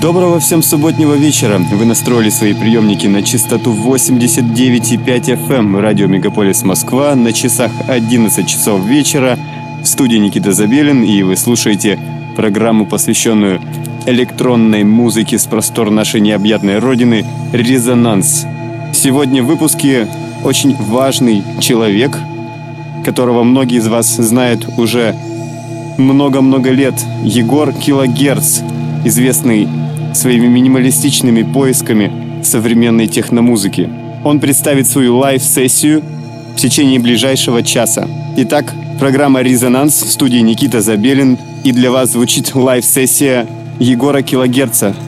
Доброго всем субботнего вечера. Вы настроили свои приемники на частоту 89,5 FM эм. радио Мегаполис Москва на часах 11 часов вечера. В студии Никита Забелин, и вы слушаете программу, посвященную электронной музыке с простор нашей необъятной родины «Резонанс». Сегодня в выпуске очень важный человек, которого многие из вас знают уже много-много лет. Егор Килогерц, известный своими минималистичными поисками современной техномузыки. Он представит свою лайв-сессию в течение ближайшего часа. Итак, программа «Резонанс» в студии Никита Забелин. И для вас звучит лайв-сессия Егора Килогерца –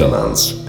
Резонанс.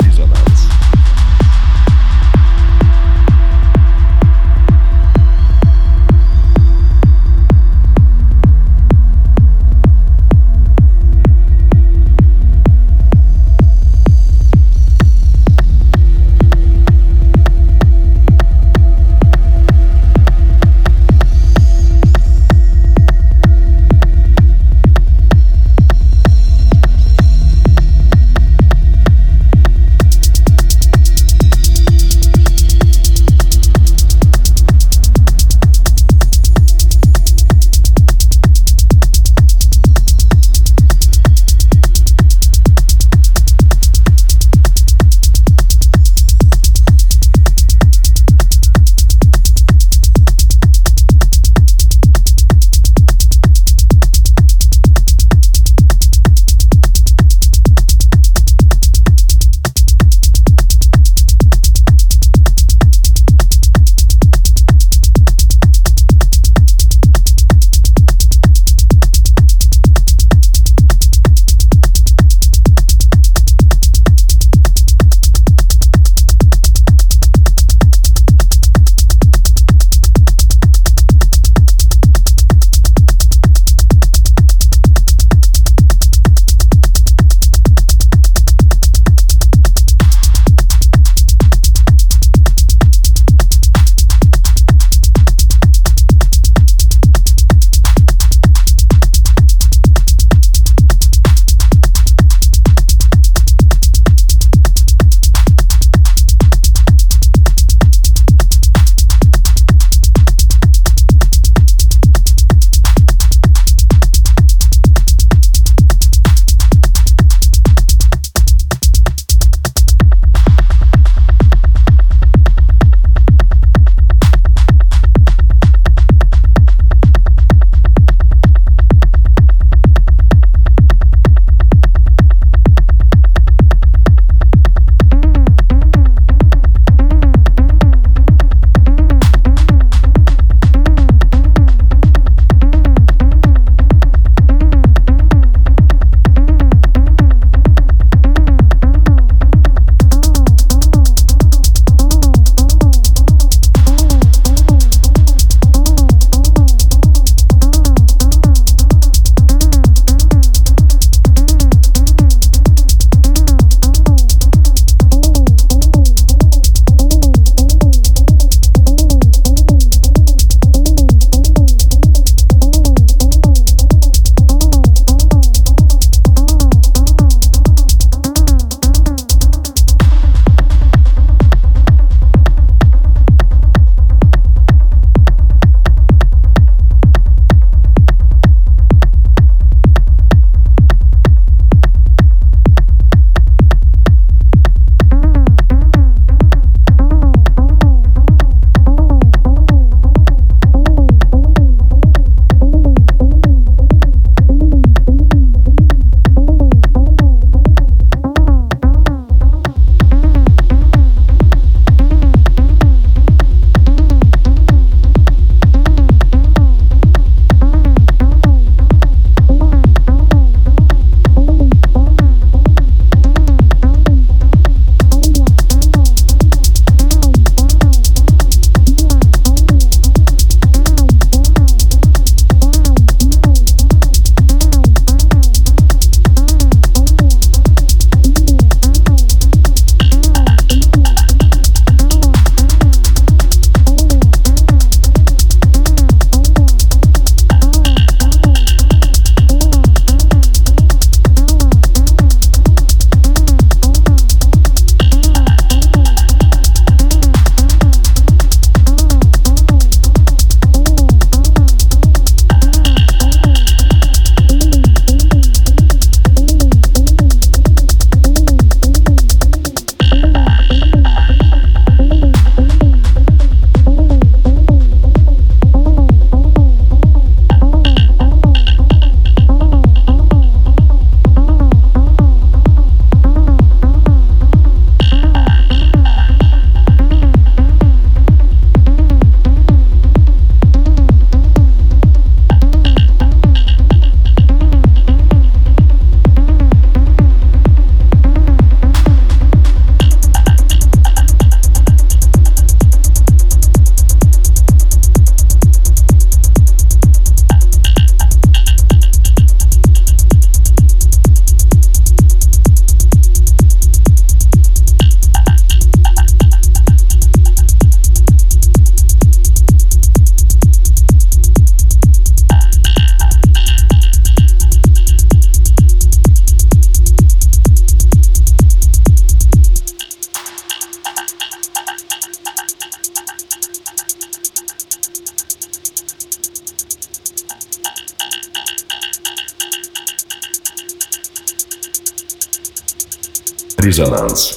Резонанс.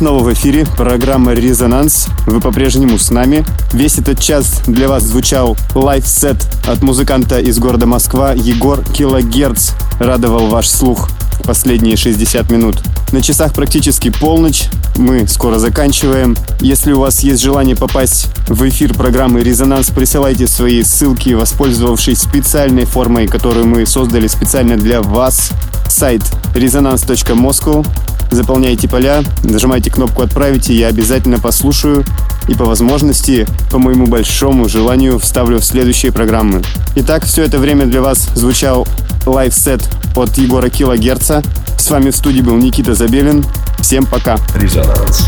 Снова в эфире. Программа «Резонанс». Вы по-прежнему с нами. Весь этот час для вас звучал лайв-сет от музыканта из города Москва Егор Килогерц. Радовал ваш слух последние 60 минут. На часах практически полночь. Мы скоро заканчиваем. Если у вас есть желание попасть в эфир программы «Резонанс», присылайте свои ссылки, воспользовавшись специальной формой, которую мы создали специально для вас. Сайт резонанс.москву. Заполняйте поля, нажимайте кнопку «Отправить», и я обязательно послушаю и по возможности, по моему большому желанию, вставлю в следующие программы. Итак, все это время для вас звучал лайв-сет от Егора Килогерца. С вами в студии был Никита Забелин. Всем пока. Резонанс.